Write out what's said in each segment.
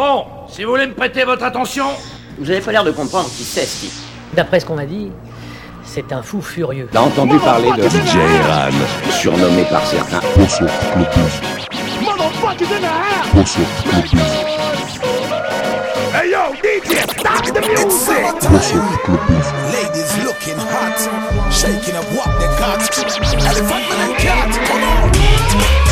Bon, si vous voulez me prêter votre attention. Vous avez pas l'air de comprendre qui c'est, ce type. D'après ce qu'on a dit, c'est un fou furieux. T'as entendu parler de DJ Ram, surnommé par certains Posso Posso Hey yo, DJ, stop the music! Ladies looking hot, shaking up what they got. Elephant and cat, come on!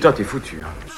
T'es foutu. Hein.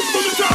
That means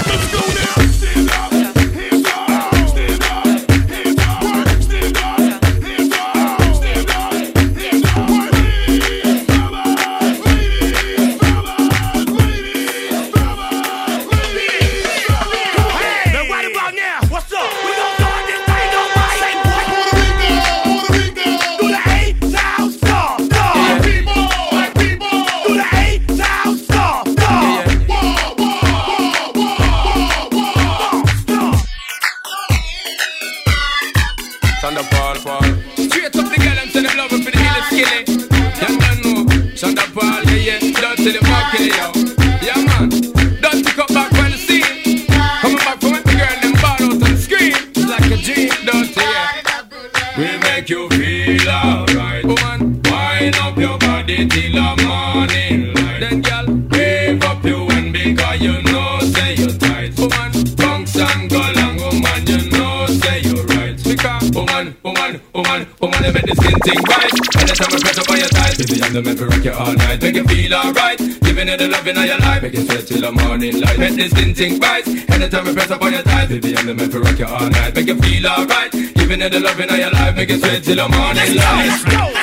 you sweat till the morning light. Make this thing think right. Anytime we press up on your thighs. Baby, I'm the man for rock you all night. Make you feel alright. Giving it the loving of your life. Make you sweat till the morning light. Right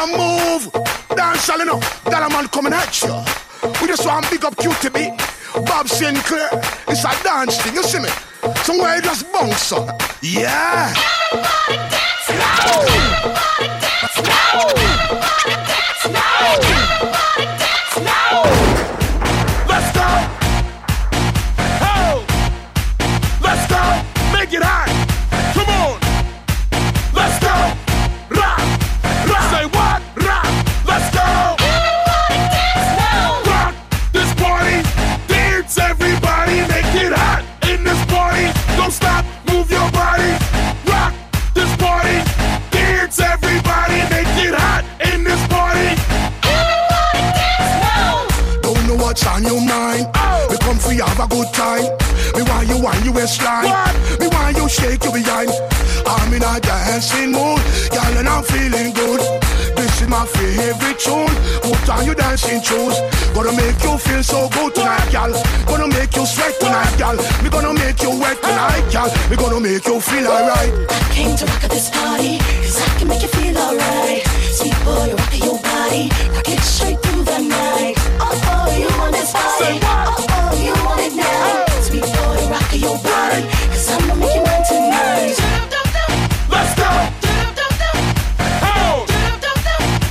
everybody a move. Dance all enough. A man coming at you. We just want big up Cutee B. Bob Sinclar. It's a dance thing, you see me? Somewhere you just bounce on. Yeah. Let's on your mind. We come for you have a good time. Me want you want you waistline. Me want you shake your behind. I'm in a dancing mood, girl, and I'm feeling good. This is my favorite tune. Put on your dancing shoes. Gonna make you feel so good tonight, girl. Gonna make you sweat tonight, girl. Me gonna make you wet tonight, girl. Me gonna make you feel alright. I Came to rock at this party, cause I can make you feel alright. Sweet boy, rock your body, rock it straight through the night. Oh, oh, you want it now. Sweet boy, rock your I'ma make you mine tonight. Let's go. Oh.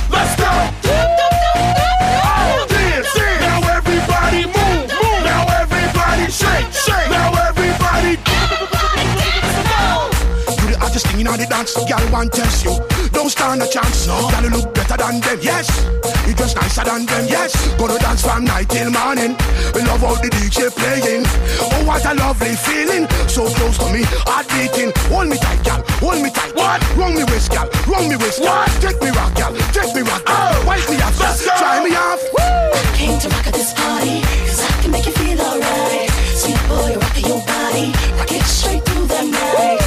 Let's go. Oh, dance, dance. Now everybody move, move. Now everybody shake, shake. Now everybody. dance, the dance, girl, want test you. Don't stand a chance. No. Gotta look better than them. Yes. You dress nicer than them. Yes. Gonna dance from night till morning. We love all the DJ playing. Oh, what a lovely feeling. So close to me, heart beating. Hold me tight, gal. Hold me tight. What? Wrong me waist, gal. Wrong me waist. What? Take me rock, gal. Take me rock, gal. Oh. Wipe me off, gal. Try me off. Woo. I came to rock at this party. Cause I can make you feel alright. Sweet boy, rock your body. Rock it straight through the night.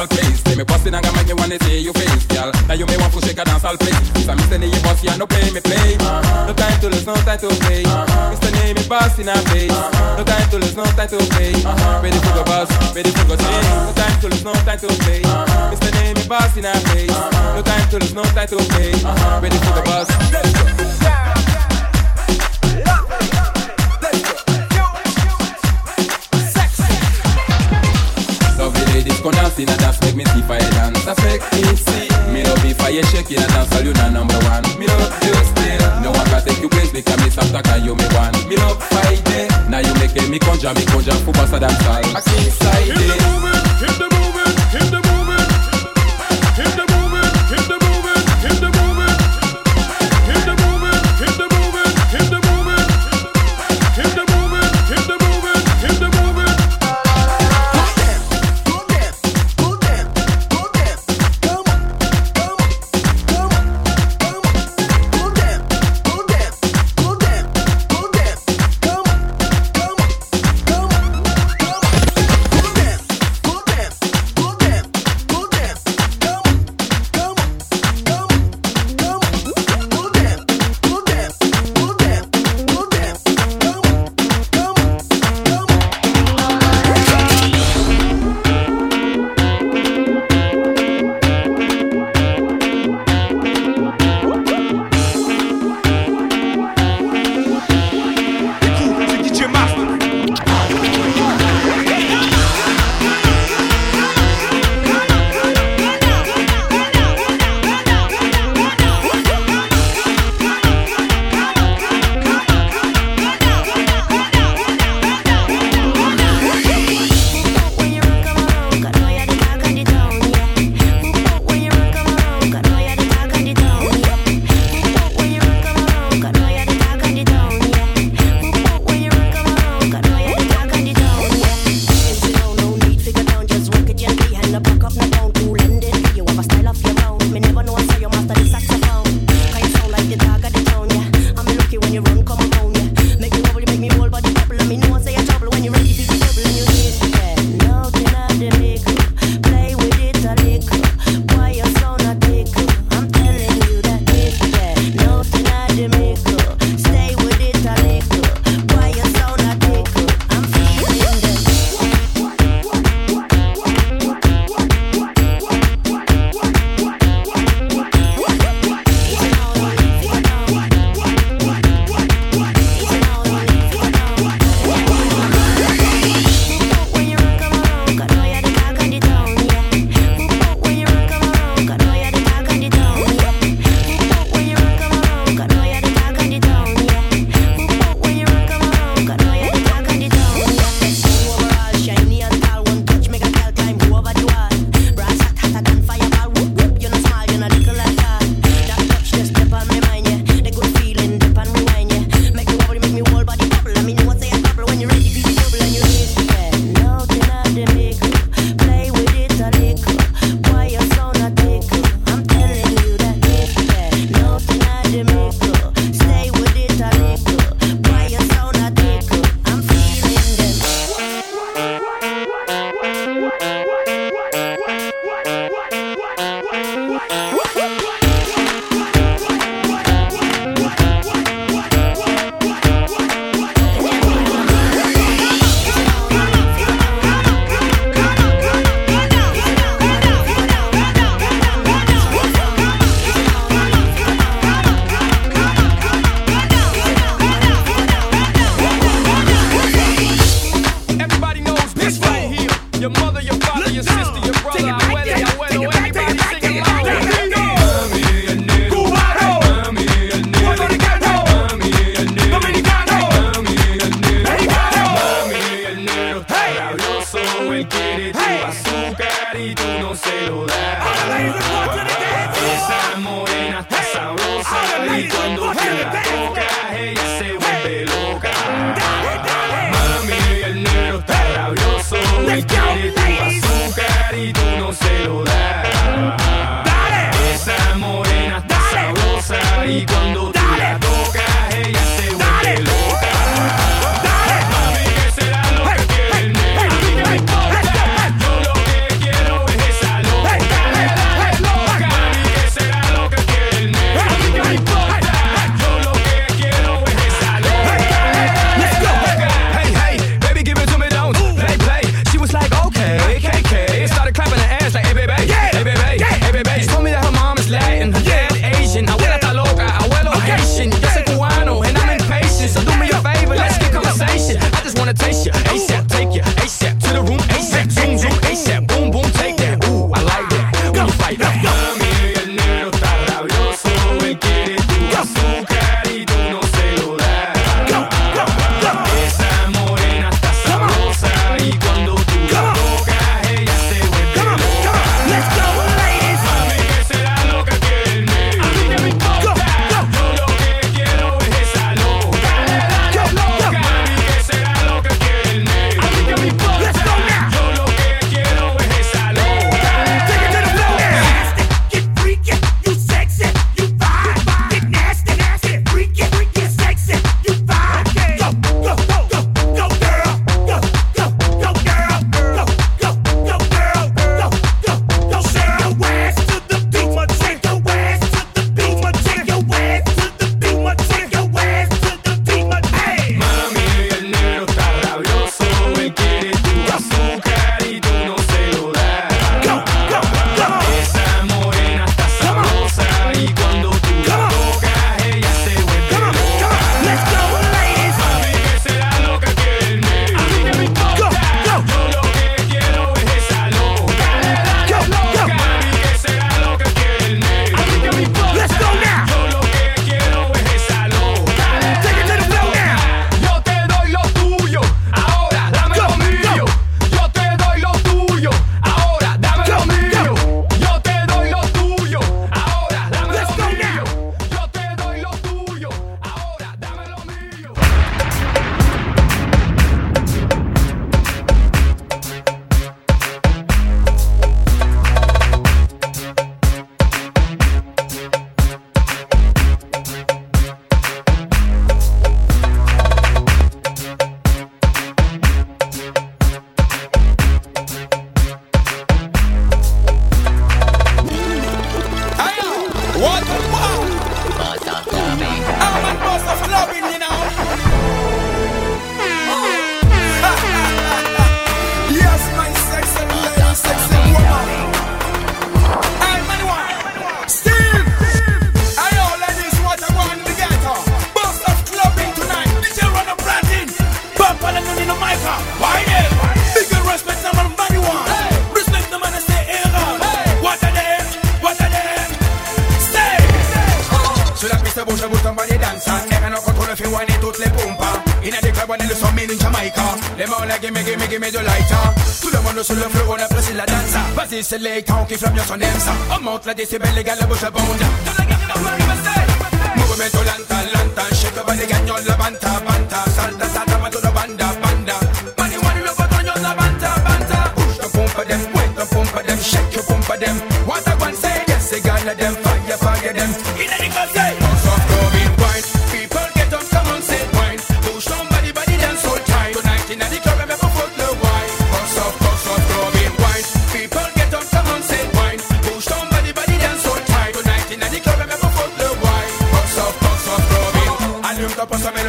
Dancehall place. Say me bustin' and make me wanna see you face, girl. Now you may want to shake a dancehall place. So me sending you boss, yeah, no play me play. No time to lose, no time to play. Mr. Name me boss in a place. No time to lose, no time to play. Ready for go boss, ready for go sing. No time to lose, no time to play. Mr. Name me boss in a place. No time to lose, no time to play. Ready for go boss. Love the ladies come dance in a dance make me see fire dance. Me see. Me love if I shake in a dance, all you know number one. Me love you still. No one can take you place because me talk and you me one. Me love fight it. Now you make me conjure, me conjure for bossa dance hall. I see it. Hit the movement, hit the movement, hit the movement.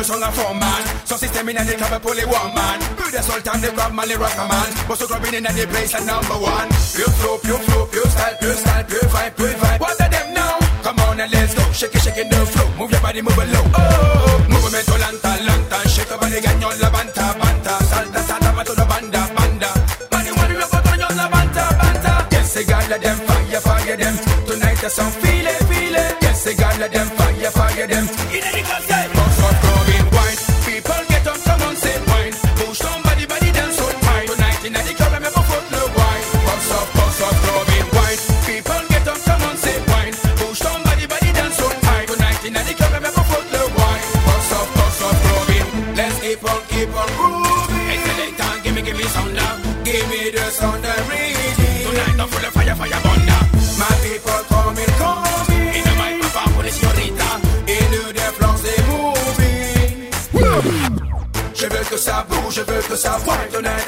girl song a four man. So system in the club pull it one man. Build a sultan, they grab man, they rock a man. But so clubbing in the place at number one. Pure flow, pure flow, pure style, pure style, pure vibe, pure vibe. What are them now? Come on and let's go. Shake it, shake it, no flow. Move your body, move it low. Oh, movimento lanta, lanta. Shake your body, gaño, la banta, banta. Salta, salta, mato la banda, banda. Money, money, loco, coño, la banta, banta. Yes, they got them, fire, fire them. Tonight there's some feeling, feeling. Yes, they got them, fire, fire them.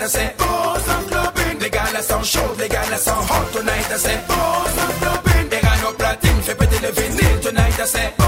I say balls, I'm clubbing. They got us show, they hot tonight. I say balls, I'm clubbing. They got no platinum, fait péter le vinyle tonight. I say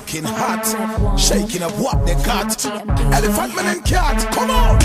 looking hot. Shaking up what they got. Elephant man and Kat, come on.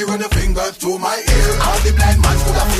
Money run your finger through my ear. How the blind man could have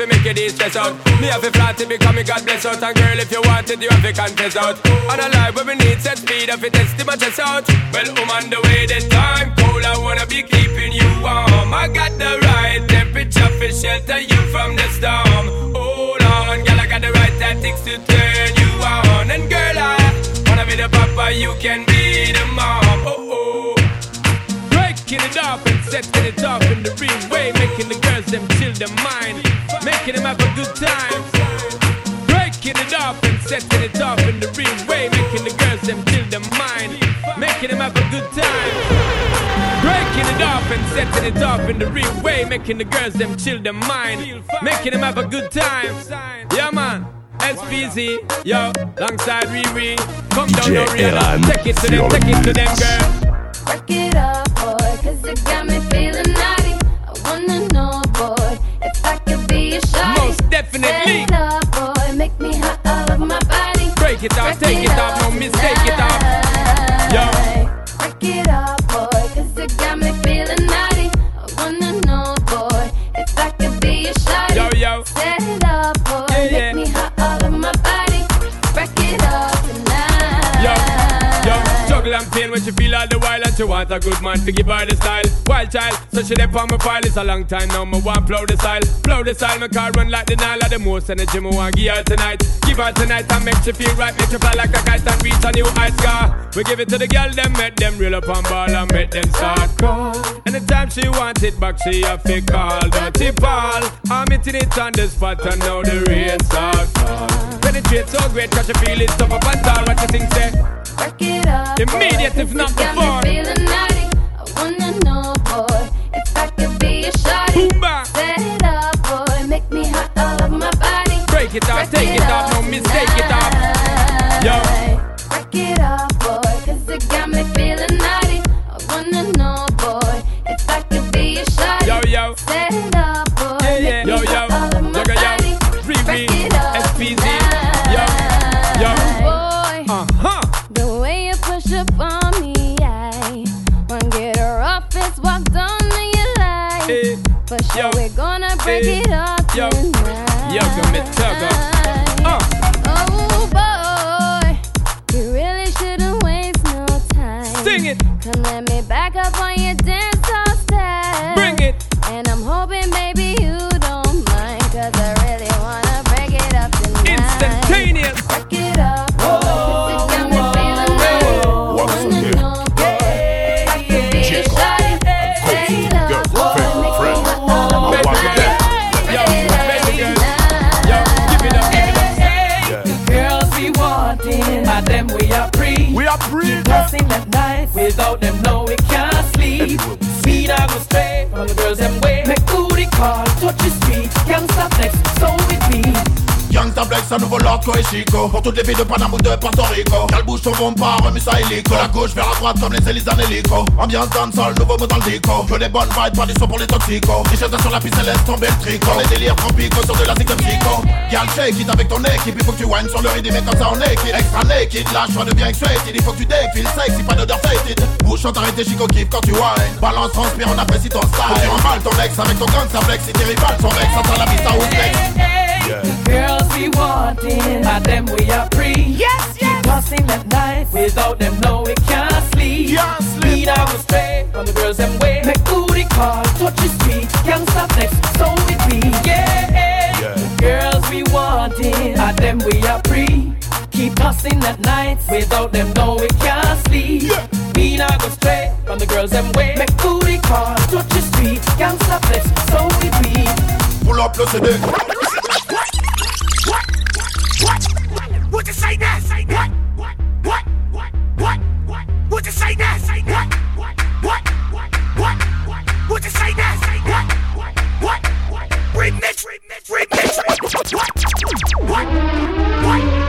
fi make you this stress out. Me have a flat because me God bless out. And girl, if you want it, you have to confess out. And a life where we need set speed, have it test in my chest out. Well, I'm on the way, the time cold. I wanna be keeping you warm. I got the right temperature for shelter you from the storm. Hold on, girl, I got the right tactics to turn you on. And girl, I wanna be the papa, you can be the mom. Oh oh breaking it up and setting it up in the real way, making the girls them chill their mind. Setting it off in the real way, making the girls them chill their mind, making them have a good time. Yeah, man. SPZ, yo, alongside Riri. Come down, no real. Take it to them, take it to them, girl. Break it up, boy, cause it got me feeling naughty. I wanna know, boy, if I could be a shot. Most definitely. Set it up, boy, make me hot all of my body. Break it off, take it off. She want a good man to give her the style. Wild child, so she left on my file. It's a long time now, me want plow the style. Plow the style, my car run like the Nile. The most energy me want give her tonight. Give her tonight and make she feel right. Make she fly like a kite and reach a new high scar. We give it to the girl, them make them real up on ball and make them start call. Anytime she want it back, she have to call. Dirty Paul, I'm hitting it on the spot and now the rain start fall. Penetrate so great, cause she feel it tough up and tall. What you think, say? Eh? Work it up. Immediate, if not before. me. I wanna know, boy, if I could be a shawty. Set it up, boy, make me hot all over my body. Break it off, take it off, no mistake it off. Gonna break it up Yo. tonight. Yo, come here, tugger. Uh. Oh boy, you really shouldn't waste no time. Sing it. Come let me back up on your Flex, un nouveau loco et chico. Pour toutes les filles de Panama ou de Porto Rico. Qu'elle bouge son bon pas, remis ça hélico De la gauche vers la droite comme les hélices en hélico Ambiance dancehall, nouveau mot dans le dico. Que des bonnes vibes, pas du son pour les toxicos. T-shirt sur la piste, laisse tomber le tricot. Les délires trampico sur de la cycle psycho. Girl shake it avec ton équipe Il faut que tu whines sur le rythme et comme ça on est kid Extra naked, je de bien excited Il faut que tu défiles sexy, pas d'odeur faded Bouche chante arrêtez chico kiff quand tu whines. Balance, transpire, on apprécie ton style. Tu remballes ton ex avec ton gangsta flex Si tes rivales sont vex, ça la piste à Ouzbex Girls we wanting, by them we are free. Yes, yes. Keep hustling at night, without them no we can't sleep. Can't sleep. Speed I go straight from the girls them way. Make booty call, touch street, can't stop next, so with me. Yeah. Girls we wanting, by them we are free. Keep hustling at night, without them no we can't sleep. Speed I go straight from the girls them way. Make booty call, touch the street, can't stop next, so with me. Pull up le CD What you say now? Say what? What? What? What? What? What? What you say now? Say what? What? What? What? What? What? What you say now? Say what? What? What? What? Remix, remix, remix. What? What? What? What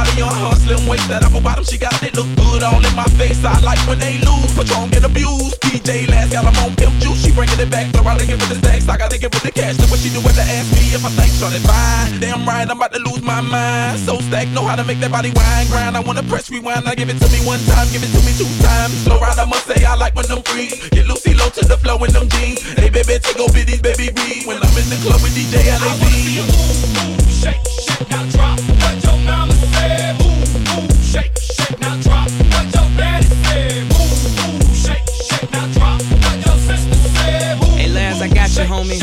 body on her slim waist, that apple bottom she got it look good all in my face. I like when they lose, Patron get abused. DJ Laz got 'em on pimp juice, she bringing it back, throw out again with the stacks. I gotta get with the cash. Look what she do when they ask me if I think short fine. Damn right, I'm about to lose my mind. So stacked, know how to make that body wine grind. I wanna press rewind, I give it to me one time, give it to me two times. Slow ride, I must say I like when them freeze. Get Lucy low to the flow in them jeans. Hey baby, take over these baby breathe. When I'm in the club with DJ Laz. Shake, shake, now drop Homie.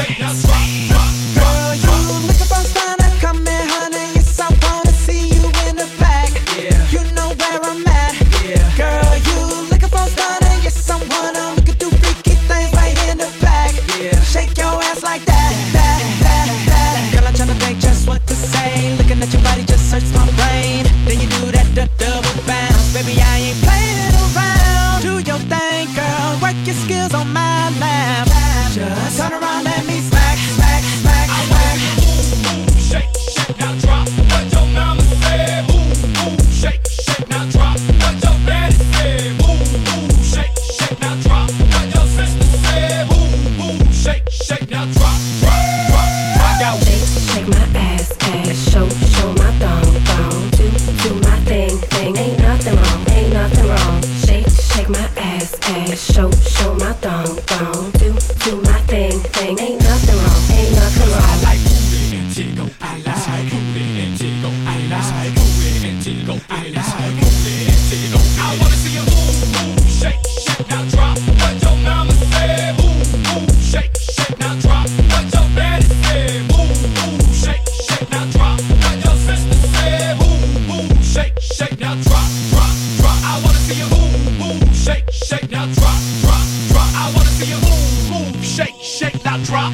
Move, shake, shake, now drop, drop, drop. I wanna see you move, move, shake, shake, now drop.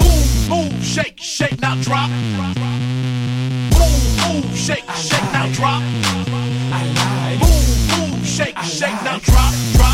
Move, move, shake, shake, now drop. Move, move, shake, shake, now drop. Move, move, shake, shake, now drop, drop,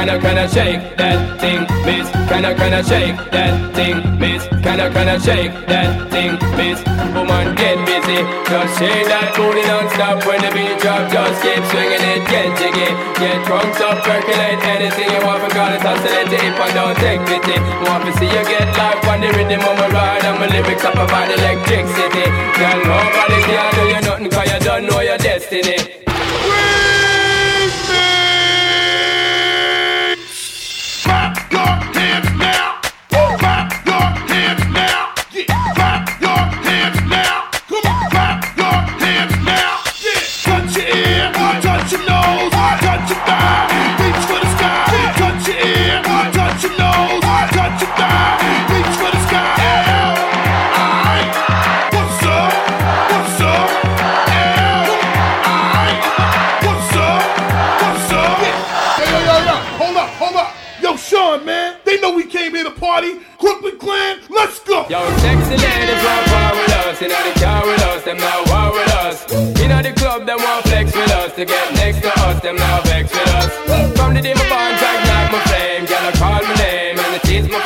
miss. Kinda, kinda shake that thing, miss. Kinda, kinda shake that thing, miss. Kinda, kinda shake that thing, miss. Woman, get busy. Just shake that booty non-stop when the beat drop. Just keep swinging it, get jiggy. Get drunk up, percolate anything you want. Because it's oscillate if I don't take pity. Want to see you get life on the rhythm of my ride. And my lyrics up about electricity. Girl, nobody can do you nothing cause you don't know your destiny. Clan, let's go. Yo, sexy ladies want war with us. Inna the car with us, them now war with us. Inna the club, them want flex with us. To get next to us, them now vex with us. From the day my bond like my flame. Girl, I call my name and it is my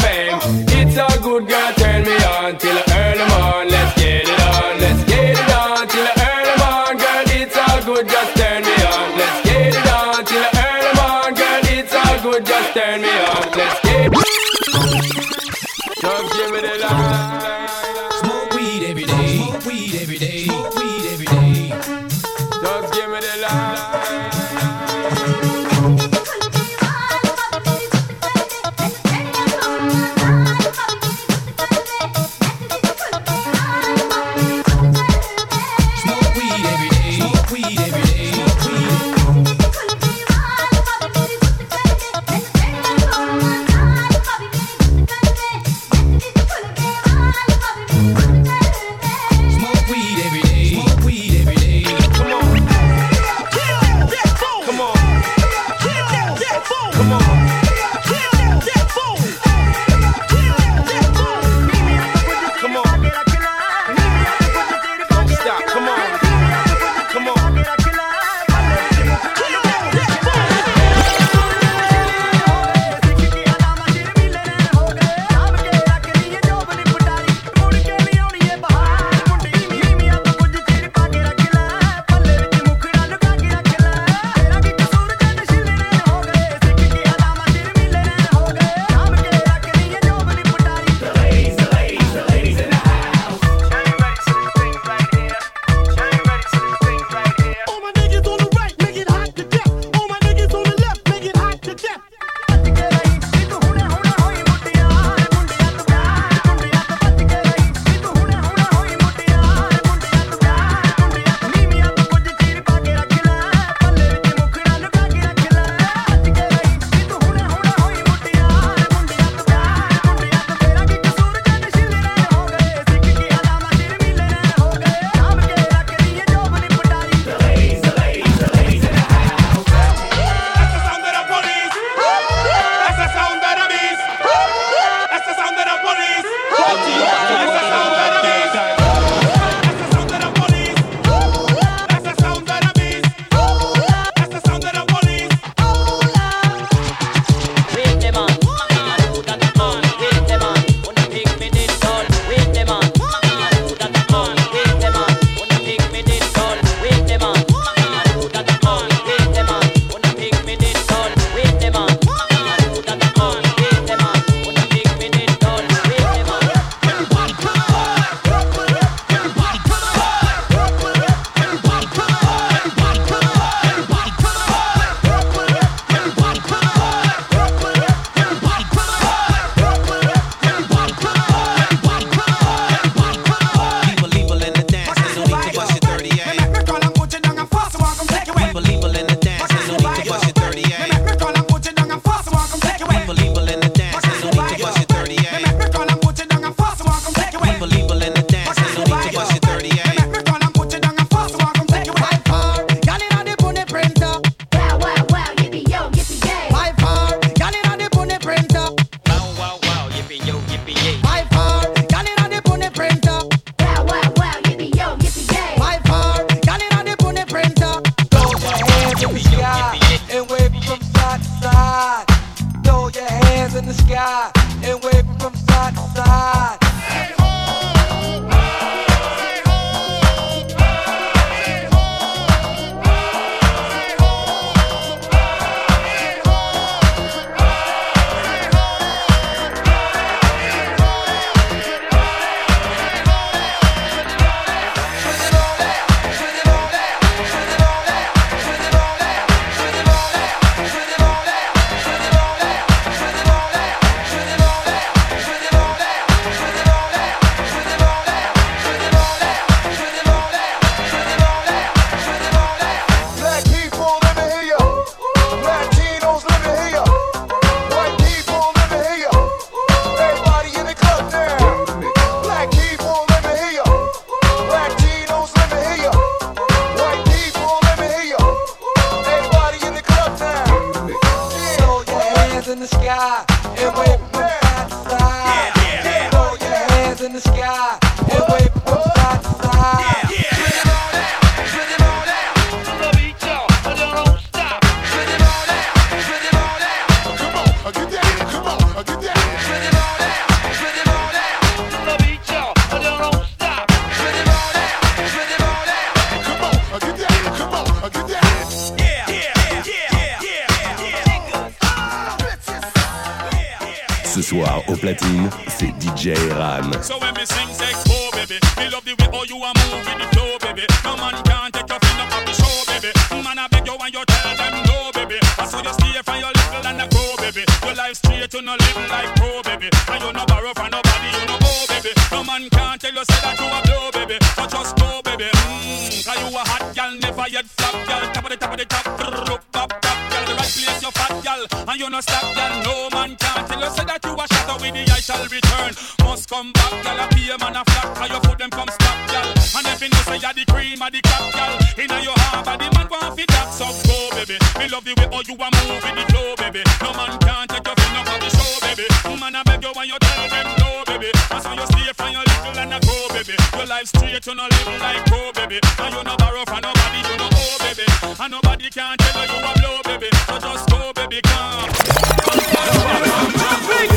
a the cat gal Inna your heart, but the man want fi that So go baby, me love the way all you a move in the flow baby. No man can take your finger from the show baby. Woman I beg you when you tell them no baby. That's how you stay from your little and a go baby. Your life straight, you no live like go baby. And you no borrow from nobody, you no owe baby. And nobody can tell you you a blow baby. So just go baby, come.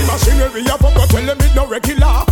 Machinery up, but tell them it no regular.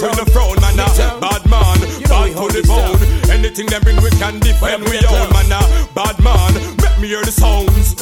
we no frown, man. Bad man, bad for the bone. Anything them bring, we can defend. We own, man. Bad man, make me hear the sounds.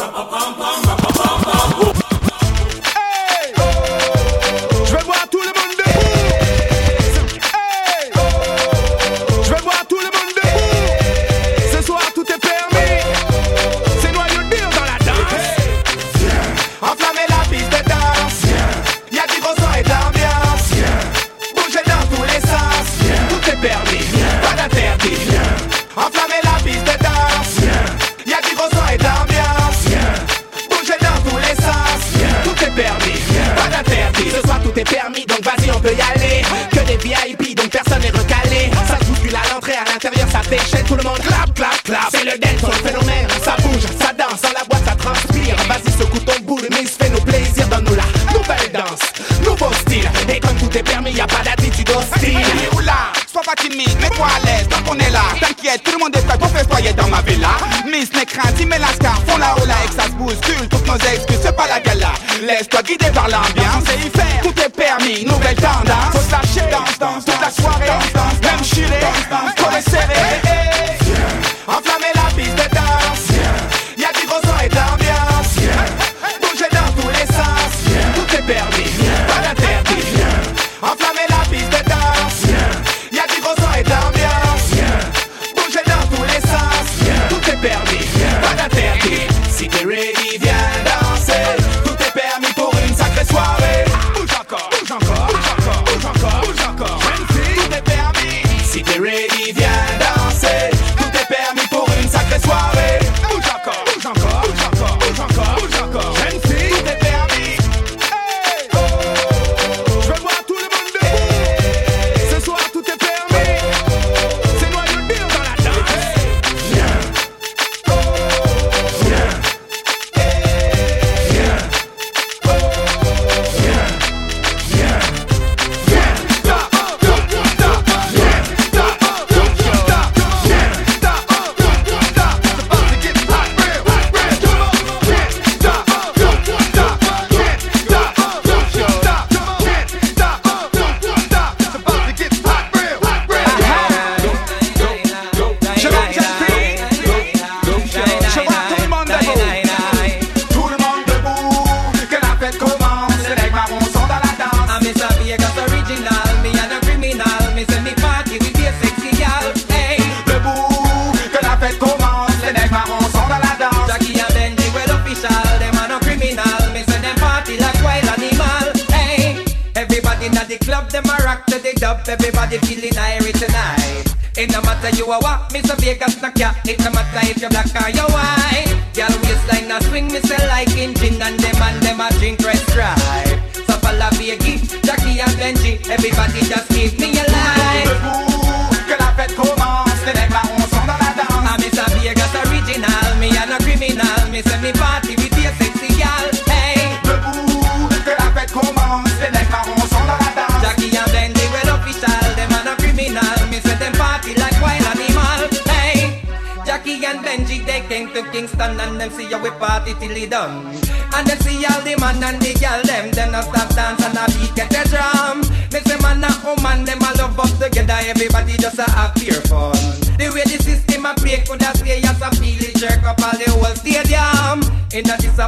dans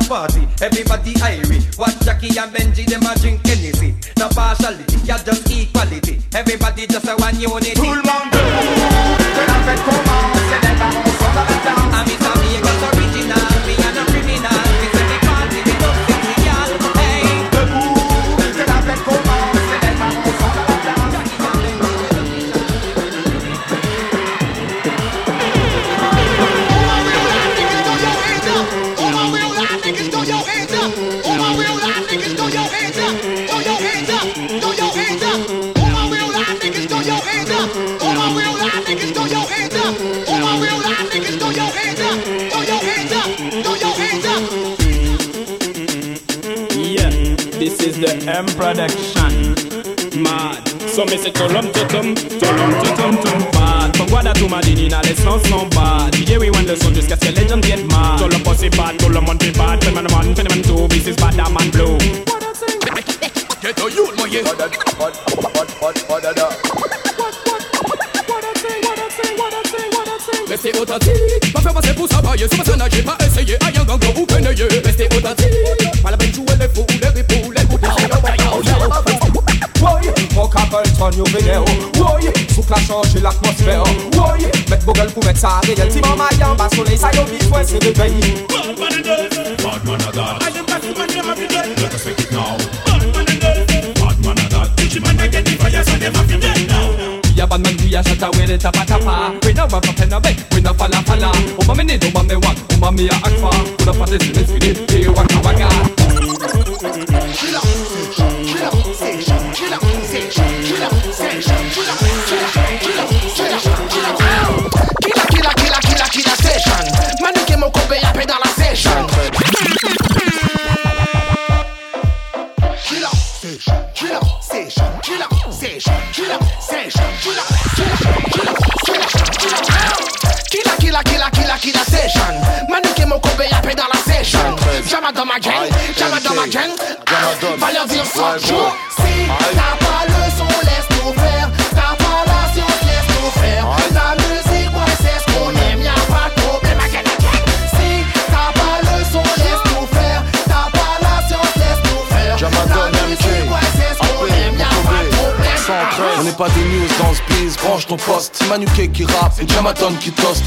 party, everybody irie. M production. Mad. So me say tulum tutum, tulum tutum tum bad. From to now les sons sont bad. DJ we want the son jusqu'à ce que legend get mad. Le posse bad, le monde fait bad. Fait man one, two, this is bad, that man blue. Get a youth, my yeah. Restez authentique, pas faire passer pour ça bailler, pas ça nager, pas essayer, aïe un gango ou penailler. Restez authentique, Woy, mon couple turn you vidéo Woy, souk la change l'atmosphère Woy, mettre vos gueules pour mettre ça réel Si maman y en bas soleil, ça y est, vite, ouais, c'est le pays Bad man that. Let us it now. Bad man of that. Teach him and I get now. Bad man, we a shut. We a a. Put up a this, this, this, waka waka. Session. Jama dans ma gang, jama dans ma gang. Va leur dire ça. Si t'as pas le son, laisse-nous faire. T'as pas la science, laisse-nous faire. La musique, ouais, c'est ce qu'on aime. Y'a pas de problème à gagner. Si t'as pas le son, laisse-nous faire. T'as pas la science, laisse-nous faire. La musique, ouais, c'est ce qu'on aime. Y'a pas de problème. 113. On n'est pas des news dans branche ton qui rappe et Jamaton qui toast.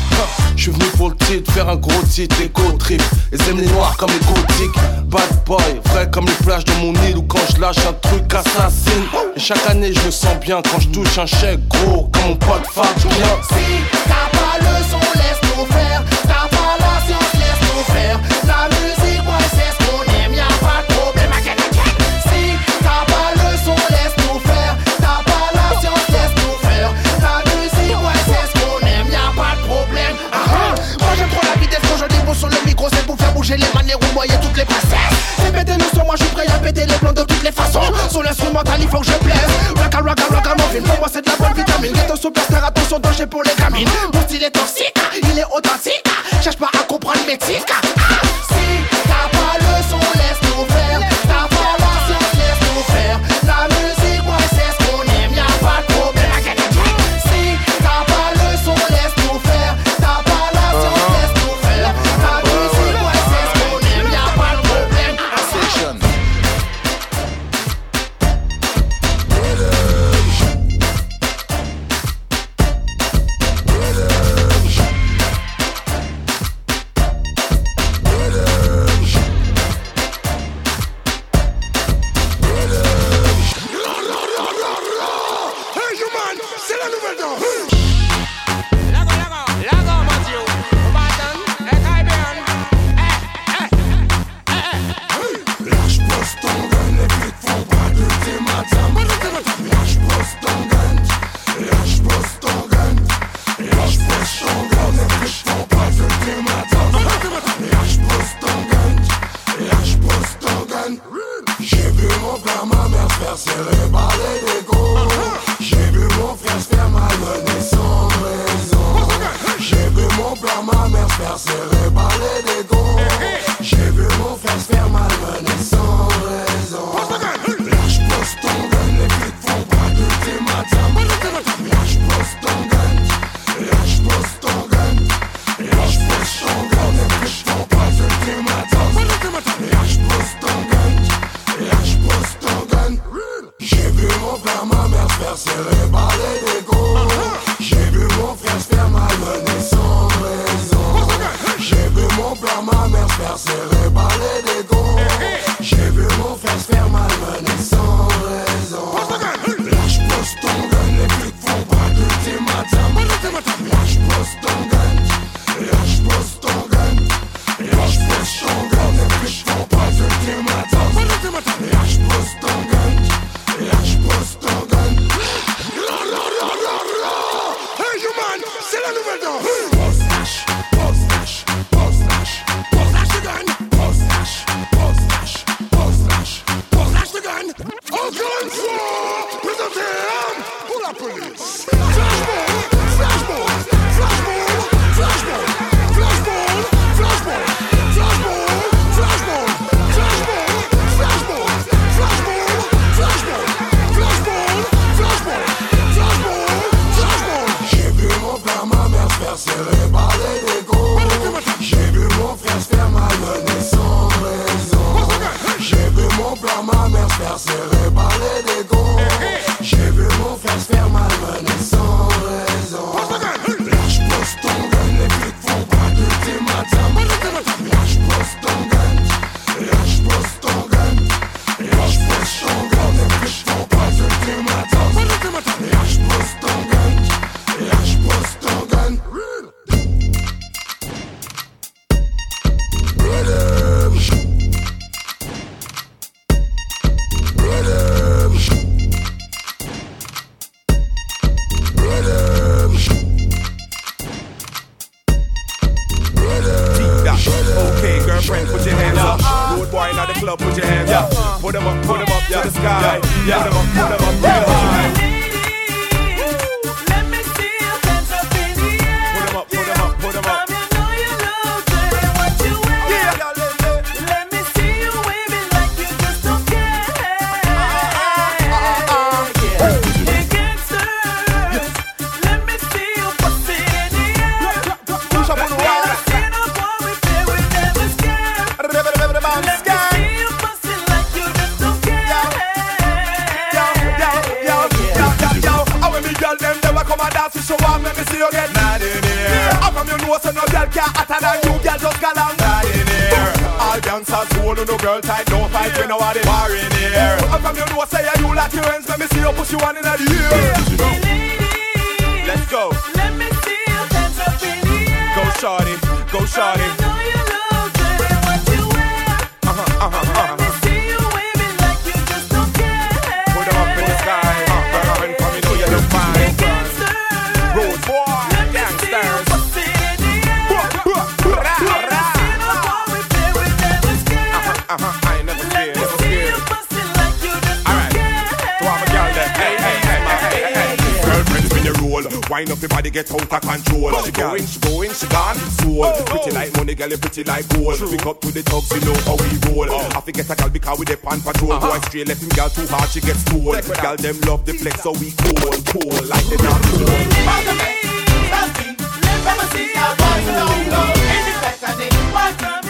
Je suis venu pour le titre, faire un gros titre, égo trip. Les aime les noirs comme les gothiques. Bad boy, vrai comme les plages de mon île ou quand je lâche un truc assassine. Et chaque année je me sens bien quand je touche un chèque gros comme mon pote Fabien. Si Ghetto superstar, attention, danger pour les gamines. Mon style est toxique, il est authentique. Cherche pas à comprendre mes tics. all dancers hold on no girl tight, don't fight, we know what they bar in here. I'm from the north, say you like your hands, let me see you push you on in the ear. Let's go. Let me see your hands up in the air. Go shawty, go shawty. wind up your body, get out of control. She going, she going, she gone, soul. Pretty like money, girl, pretty like gold. Pick up to the thugs, you know how we roll. I forget a girl because we dep on patrol. Boy, straight left him girl too hard, she gets cool. Girl, them love the flex, so we cool, cool like the not cool. Let me see how boys don't go. In the back of the think,